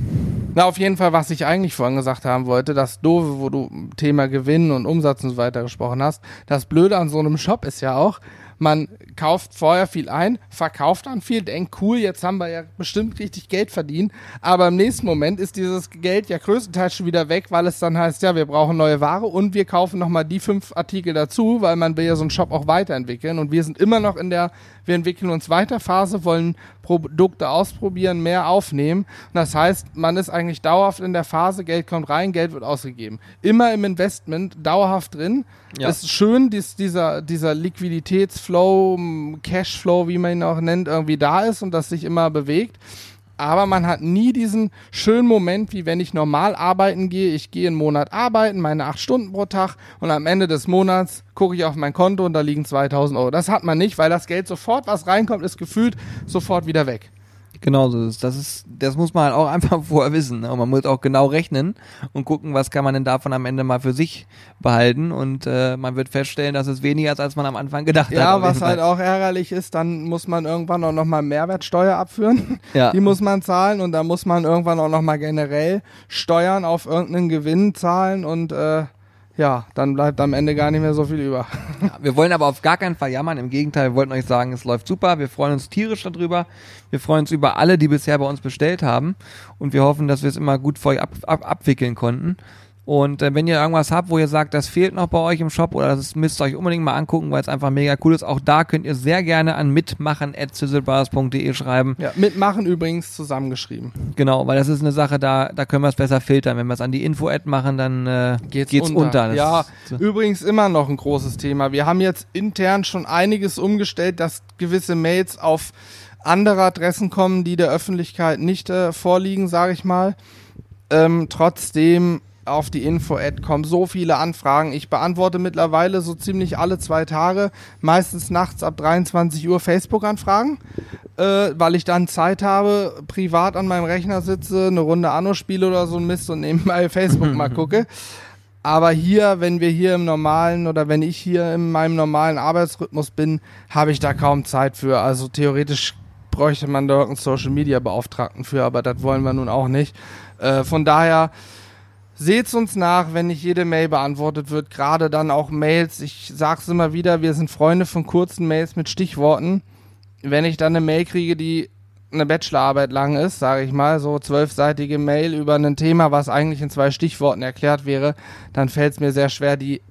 Na auf jeden Fall, was ich eigentlich vorhin gesagt haben wollte, das Doofe, wo du Thema Gewinn und Umsatz und so weiter gesprochen hast, das Blöde an so einem Shop ist ja auch, man kauft vorher viel ein, verkauft dann viel, denkt, cool, jetzt haben wir ja bestimmt richtig Geld verdient, aber im nächsten Moment ist dieses Geld ja größtenteils schon wieder weg, weil es dann heißt, ja, wir brauchen neue Ware und wir kaufen nochmal die fünf Artikel dazu, weil man will ja so einen Shop auch weiterentwickeln. Und wir sind immer noch in der, wir entwickeln uns weiter Phase, wollen Produkte ausprobieren, mehr aufnehmen. Und das heißt, man ist eigentlich dauerhaft in der Phase, Geld kommt rein, Geld wird ausgegeben. Immer im Investment, dauerhaft drin. Ja. Es ist schön, dass dieser, dieser Liquiditätsflow, Cashflow, wie man ihn auch nennt, irgendwie da ist und das sich immer bewegt. Aber man hat nie diesen schönen Moment, wie wenn ich normal arbeiten gehe. Ich gehe einen Monat arbeiten, meine acht Stunden pro Tag und am Ende des Monats gucke ich auf mein Konto und da liegen 2000 Euro. Das hat man nicht, weil das Geld sofort, was reinkommt, ist gefühlt sofort wieder weg. Genau so ist. Das ist, das muss man halt auch [laughs] einfach vorher wissen. Ne? Und man muss auch genau rechnen und gucken, was kann man denn davon am Ende mal für sich behalten. Und äh, man wird feststellen, dass es weniger ist, als man am Anfang gedacht hat. Ja, auf jeden was halt auch ärgerlich ist, dann muss man irgendwann auch nochmal Mehrwertsteuer abführen. [laughs] Ja. Die muss man zahlen und da muss man irgendwann auch nochmal generell Steuern auf irgendeinen Gewinn zahlen und äh, ja, dann bleibt am Ende gar nicht mehr so viel über. Ja, wir wollen aber auf gar keinen Fall jammern. Im Gegenteil, wir wollten euch sagen, es läuft super. Wir freuen uns tierisch darüber. Wir freuen uns über alle, die bisher bei uns bestellt haben. Und wir hoffen, dass wir es immer gut für euch ab, ab, abwickeln konnten. Und äh, wenn ihr irgendwas habt, wo ihr sagt, das fehlt noch bei euch im Shop oder das müsst ihr euch unbedingt mal angucken, weil es einfach mega cool ist, auch da könnt ihr sehr gerne an mitmachen.sizzlebars.de schreiben. Ja, mitmachen übrigens zusammengeschrieben. Genau, weil das ist eine Sache, da, da können wir es besser filtern. Wenn wir es an die Info-Ad machen, dann äh, geht's, unter. Das ja, ist- übrigens immer noch ein großes Thema. Wir haben jetzt intern schon einiges umgestellt, dass gewisse Mails auf andere Adressen kommen, die der Öffentlichkeit nicht äh, vorliegen, sage ich mal. Ähm, trotzdem auf die Info-Ad kommen so viele Anfragen. Ich beantworte mittlerweile so ziemlich alle zwei Tage, meistens nachts ab 23 Uhr Facebook-Anfragen, äh, weil ich dann Zeit habe, privat an meinem Rechner sitze, eine Runde Anno spiele oder so ein Mist und nebenbei [laughs] Facebook mal gucke. Aber hier, wenn wir hier im normalen oder wenn ich hier in meinem normalen Arbeitsrhythmus bin, habe ich da kaum Zeit für. Also theoretisch bräuchte man da einen Social Media Beauftragten für, aber das wollen wir nun auch nicht. Äh, von daher seht's uns nach, wenn nicht jede Mail beantwortet wird, gerade dann auch Mails. Ich sag's immer wieder, wir sind Freunde von kurzen Mails mit Stichworten. wenn ich dann eine Mail kriege, die eine Bachelorarbeit lang ist, sage ich mal, so zwölfseitige Mail über ein Thema, was eigentlich in zwei Stichworten erklärt wäre, dann fällt es mir sehr schwer, die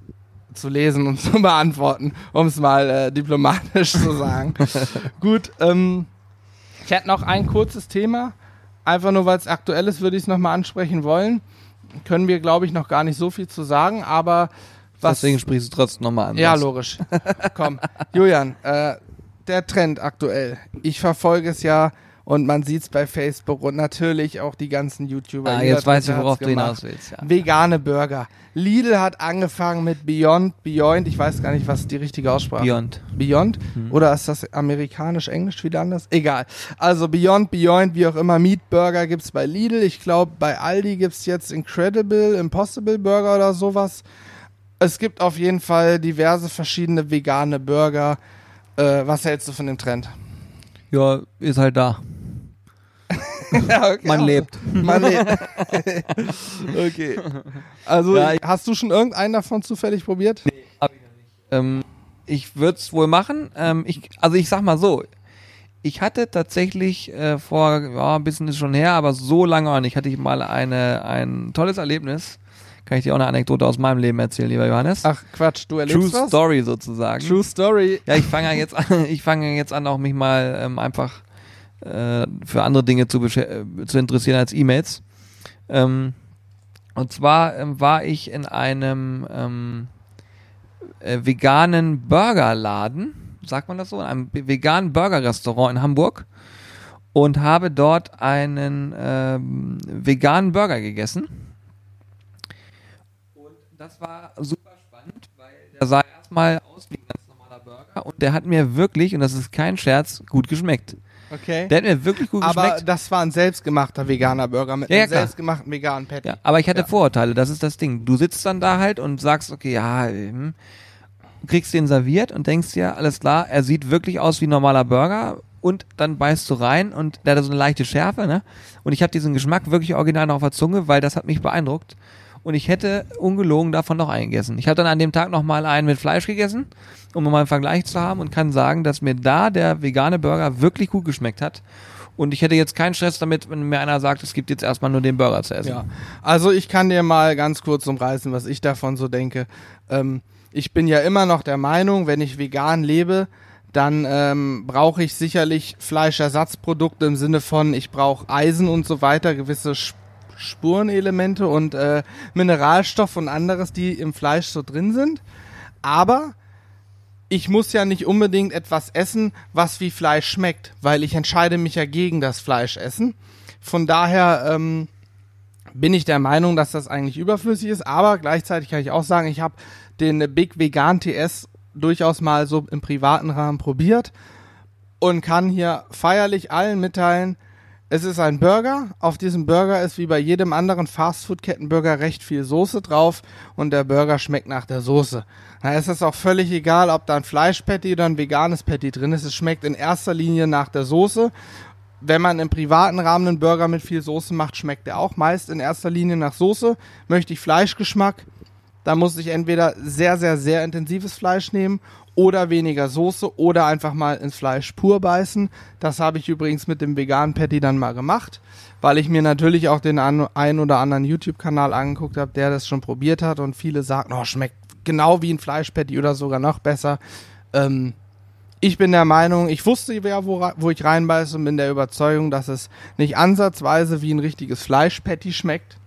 zu lesen und [laughs] zu beantworten, um es mal äh, diplomatisch zu sagen. [laughs] Gut, ähm, ich hätte noch ein kurzes Thema. Einfach nur, weil es aktuell ist, würde ich es nochmal ansprechen wollen. Können wir, glaube ich, noch gar nicht so viel zu sagen, aber was. Deswegen sprichst du trotzdem nochmal an. Ja, logisch. Komm, Julian, äh, der Trend aktuell. Ich verfolge es ja und man sieht es bei Facebook und natürlich auch die ganzen YouTuber. Ah, jetzt weiß ich, worauf du hinaus willst. Ja. Vegane Burger. Lidl hat angefangen mit Beyond, Beyond, ich weiß gar nicht, was die richtige Aussprache Beyond. Beyond? Oder ist das amerikanisch, englisch wieder anders? Egal. Also Beyond, Beyond, wie auch immer, Meat Burger gibt's bei Lidl. Ich glaube, bei Aldi gibt's jetzt Incredible, Impossible Burger oder sowas. Es gibt auf jeden Fall diverse verschiedene vegane Burger. Äh, was hältst du von dem Trend? Ja, ist halt da. [laughs] ja, okay. Man lebt. Man lebt. [laughs] okay. Also, Ja, ich- hast du schon irgendeinen davon zufällig probiert? Ähm, ich würde es wohl machen. Ähm, ich, also ich sag mal so, ich hatte tatsächlich äh, vor, ja, ein bisschen ist schon her, aber so lange auch nicht, hatte ich mal eine, ein tolles Erlebnis. Kann ich dir auch eine Anekdote aus meinem Leben erzählen, lieber Johannes? Ach, Quatsch, du erlebst True was? Story sozusagen. True Story. Ja, ich fange ja jetzt an, [laughs] ich fange jetzt an, auch mich mal ähm, einfach äh, für andere Dinge zu, äh, zu interessieren als E-Mails. Ähm, und zwar ähm, war ich in einem ähm, äh, veganen Burgerladen, sagt man das so, in einem veganen Burgerrestaurant in Hamburg und habe dort einen ähm, veganen Burger gegessen. Das war super spannend, weil der sah erstmal aus wie ein ganz normaler Burger und der hat mir wirklich, und das ist kein Scherz, gut geschmeckt. Okay. Der hat mir wirklich gut Aber geschmeckt. das war ein selbstgemachter veganer Burger mit Ja, ja, einem klar. selbstgemachten veganen Patty. Ja, aber ich hatte Ja. Vorurteile, das ist das Ding. Du sitzt dann da halt und sagst, okay, ja, hm, kriegst den serviert und denkst dir, alles klar, er sieht wirklich aus wie ein normaler Burger und dann beißt du rein und der hat so eine leichte Schärfe, ne? Und ich habe diesen Geschmack wirklich original noch auf der Zunge, weil das hat mich beeindruckt. Und ich hätte ungelogen davon noch einen gegessen. Ich habe dann an dem Tag noch mal einen mit Fleisch gegessen, um mal einen Vergleich zu haben und kann sagen, dass mir da der vegane Burger wirklich gut geschmeckt hat. Und ich hätte jetzt keinen Stress damit, wenn mir einer sagt, es gibt jetzt erstmal nur den Burger zu essen. Ja, also ich kann dir mal ganz kurz umreißen, was ich davon so denke. Ähm, ich bin ja immer noch der Meinung, wenn ich vegan lebe, dann ähm, brauche ich sicherlich Fleischersatzprodukte im Sinne von, ich brauche Eisen und so weiter, gewisse Sp- Spurenelemente und äh, Mineralstoff und anderes, die im Fleisch so drin sind. Aber ich muss ja nicht unbedingt etwas essen, was wie Fleisch schmeckt, weil ich entscheide mich ja gegen das Fleischessen. Von daher ähm, bin ich der Meinung, dass das eigentlich überflüssig ist, aber gleichzeitig kann ich auch sagen, ich habe den Big Vegan TS durchaus mal so im privaten Rahmen probiert und kann hier feierlich allen mitteilen, es ist ein Burger. Auf diesem Burger ist wie bei jedem anderen Fastfood-Kettenburger recht viel Soße drauf und der Burger schmeckt nach der Soße. Da ist es auch völlig egal, ob da ein Fleischpatty oder ein veganes Patty drin ist. Es schmeckt in erster Linie nach der Soße. Wenn man im privaten Rahmen einen Burger mit viel Soße macht, schmeckt er auch meist in erster Linie nach Soße. Möchte ich Fleischgeschmack, dann muss ich entweder sehr, sehr, sehr intensives Fleisch nehmen oder weniger Soße oder einfach mal ins Fleisch pur beißen. Das habe ich übrigens mit dem veganen Patty dann mal gemacht, weil ich mir natürlich auch den an, ein oder anderen YouTube-Kanal angeguckt habe, der das schon probiert hat und viele sagen, oh, schmeckt genau wie ein Fleischpatty oder sogar noch besser. Ähm, ich bin der Meinung, ich wusste ja, wo, wo ich reinbeiße und bin der Überzeugung, dass es nicht ansatzweise wie ein richtiges Fleischpatty schmeckt.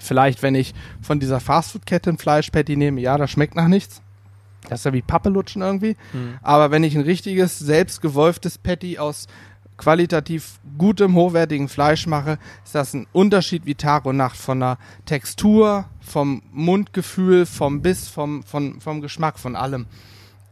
Vielleicht, wenn ich von dieser Fastfood-Kette ein Fleischpatty nehme, ja, das schmeckt nach nichts. Das ist ja wie Pappelutschen irgendwie. Aber wenn ich ein richtiges, selbstgewolftes Patty aus qualitativ gutem, hochwertigen Fleisch mache, ist das ein Unterschied wie Tag und Nacht von der Textur, vom Mundgefühl, vom Biss, vom, vom, vom Geschmack, von allem.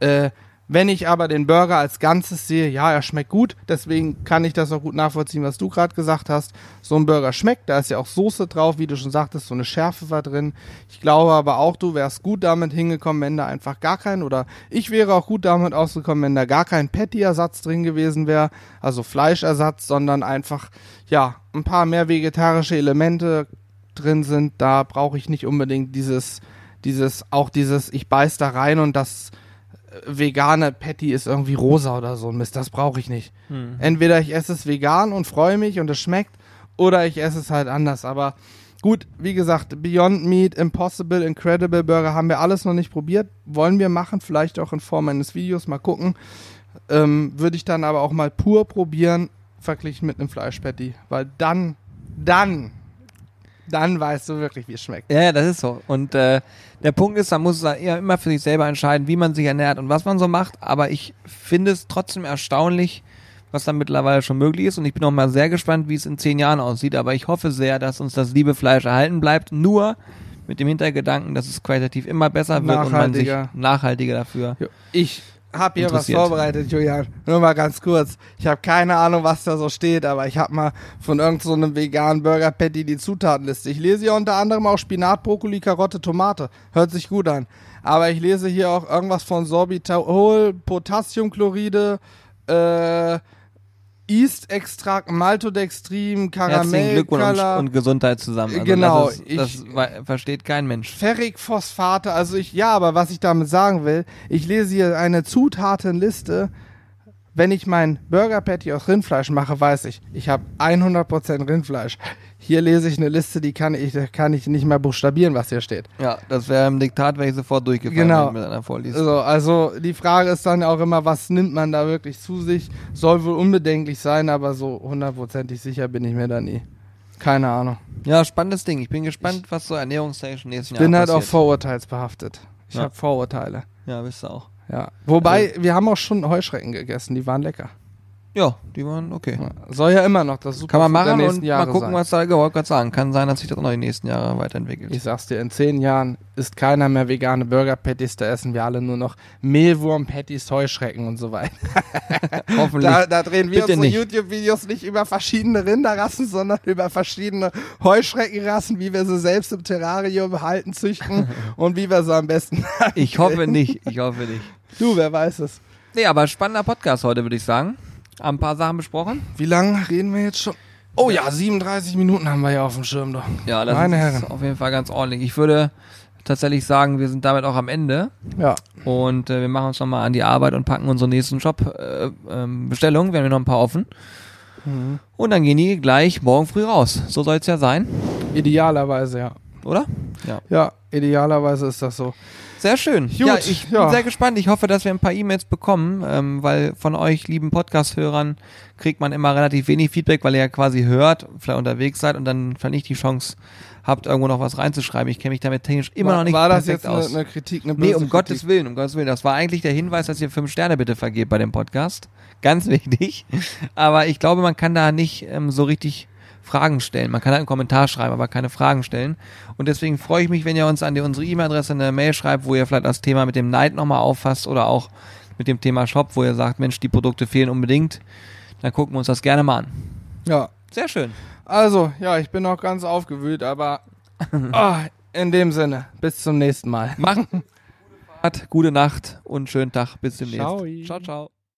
Äh, wenn ich aber den Burger als Ganzes sehe, ja, er schmeckt gut, deswegen kann ich das auch gut nachvollziehen, was du gerade gesagt hast. So ein Burger schmeckt, da ist ja auch Soße drauf, wie du schon sagtest, so eine Schärfe war drin. Ich glaube aber auch, du wärst gut damit hingekommen, wenn da einfach gar kein, oder ich wäre auch gut damit ausgekommen, wenn da gar kein Patty-Ersatz drin gewesen wäre, also Fleischersatz, sondern einfach, ja, ein paar mehr vegetarische Elemente drin sind. Da brauche ich nicht unbedingt dieses, dieses, auch dieses, ich beiß da rein und das vegane Patty ist irgendwie rosa oder so ein Mist. Das brauche ich nicht. Entweder ich esse es vegan und freue mich und es schmeckt, oder ich esse es halt anders. Aber gut, wie gesagt, Beyond Meat, Impossible, Incredible Burger haben wir alles noch nicht probiert. Wollen wir machen, vielleicht auch in Form eines Videos, mal gucken. Ähm, Würde ich dann aber auch mal pur probieren, verglichen mit einem Fleischpatty. Weil dann, dann, dann weißt du wirklich, wie es schmeckt. Ja, das ist so. Und äh, der Punkt ist, man muss ja immer für sich selber entscheiden, wie man sich ernährt und was man so macht. Aber ich finde es trotzdem erstaunlich, was da mittlerweile schon möglich ist. Und ich bin auch mal sehr gespannt, wie es in zehn Jahren aussieht. Aber ich hoffe sehr, dass uns das liebe Fleisch erhalten bleibt. Nur mit dem Hintergedanken, dass es qualitativ immer besser wird und man sich Nachhaltiger. dafür. Ich habe hier was vorbereitet, Julian. Nur mal ganz kurz. Ich habe keine Ahnung, was da so steht, aber ich habe mal von irgendeinem so einem veganen Burger Patty die Zutatenliste. Ich lese hier unter anderem auch Spinat, Brokkoli, Karotte, Tomate. Hört sich gut an. Aber ich lese hier auch irgendwas von Sorbitol, Potassiumchloride, äh, Yeast-Extrakt, Maltodextrin, Herzlichen Karamell, Glückwunsch und, Color, und Gesundheit zusammen. Also Genau, Das, ist, das ich- versteht kein Mensch. Ferrikphosphate, also ich, ja, aber was ich damit sagen will, ich lese hier eine Zutatenliste. Wenn ich mein Burger Patty aus Rindfleisch mache, weiß ich, ich habe 100% Rindfleisch. Hier lese ich eine Liste, die kann ich, kann ich nicht mehr buchstabieren, was hier steht. Ja, das wäre im Diktat, wäre ich sofort durchgefallen, Genau. wenn du mit einer vorliest. Also, also die Frage ist dann auch immer, was nimmt man da wirklich zu sich? Soll wohl unbedenklich sein, aber so hundertprozentig sicher bin ich mir da nie. Keine Ahnung. Ja, spannendes Ding. Ich bin gespannt, was so ernährungstechnisch nächsten Ich bin Jahr halt auch passiert. vorurteilsbehaftet. Ich Ja. habe Vorurteile. Ja, bist du auch. Ja. Wobei, wir haben auch schon Heuschrecken gegessen, die waren lecker. Ja, die waren okay. Soll ja immer noch das super Kann man machen nächsten und Jahre mal gucken, sein. was da gewollt gerade sagen. Kann sein, dass sich das auch noch die nächsten Jahre weiterentwickelt. Ich sag's dir, in zehn Jahren ist keiner mehr vegane Burger-Patties, da essen wir alle nur noch Mehlwurm-Patties, Heuschrecken und so weiter. [laughs] Hoffentlich. Da, da drehen wir Bitte unsere. YouTube-Videos nicht über verschiedene Rinderrassen, sondern über verschiedene Heuschreckenrassen, wie wir sie selbst im Terrarium halten, züchten [laughs] und wie wir sie am besten. ich hoffe nicht. Ich hoffe nicht. Du, wer weiß es. Nee, aber spannender Podcast heute, würde ich sagen. Haben ein paar Sachen besprochen. Wie lange reden wir jetzt schon? Oh ja, 37 Minuten haben wir ja auf dem Schirm doch. Ja, das Meine ist Herren. auf jeden Fall ganz ordentlich. Ich würde tatsächlich sagen, wir sind damit auch am Ende. Ja. Und äh, wir machen uns nochmal an die Arbeit und packen unsere nächsten Shop-Bestellungen. Äh, ähm, wir haben ja noch ein paar offen. Mhm. Und dann gehen die gleich morgen früh raus. So soll es ja sein, Idealerweise, ja. oder? Ja. Ja, idealerweise ist das so. Sehr schön. Gut, ja, ich bin ja. sehr gespannt. Ich hoffe, dass wir ein paar E-Mails bekommen, ähm, weil von euch, lieben Podcast-Hörern, kriegt man immer relativ wenig Feedback, weil ihr ja quasi hört, vielleicht unterwegs seid und dann vielleicht nicht die Chance habt, irgendwo noch was reinzuschreiben. Ich kenne mich damit technisch immer war, noch nicht War das perfekt jetzt eine, aus. eine Kritik, eine Nee, böse um Kritik? Gottes Willen, um Gottes Willen. Das war eigentlich der Hinweis, dass ihr fünf Sterne bitte vergebt bei dem Podcast. Ganz [laughs] wichtig. Aber ich glaube, man kann da nicht ähm, so richtig Fragen stellen. Man kann halt einen Kommentar schreiben, aber keine Fragen stellen. Und deswegen freue ich mich, wenn ihr uns an die, unsere E-Mail-Adresse eine Mail schreibt, wo ihr vielleicht das Thema mit dem Neid nochmal auffasst oder auch mit dem Thema Shop, wo ihr sagt, Mensch, die Produkte fehlen unbedingt. Dann gucken wir uns das gerne mal an. Ja. Sehr schön. Also, ja, ich bin noch ganz aufgewühlt, aber [laughs] ah, in dem Sinne, bis zum nächsten Mal. Fahrt, gute Nacht und schönen Tag. Bis demnächst. Ciao. ciao. ciao.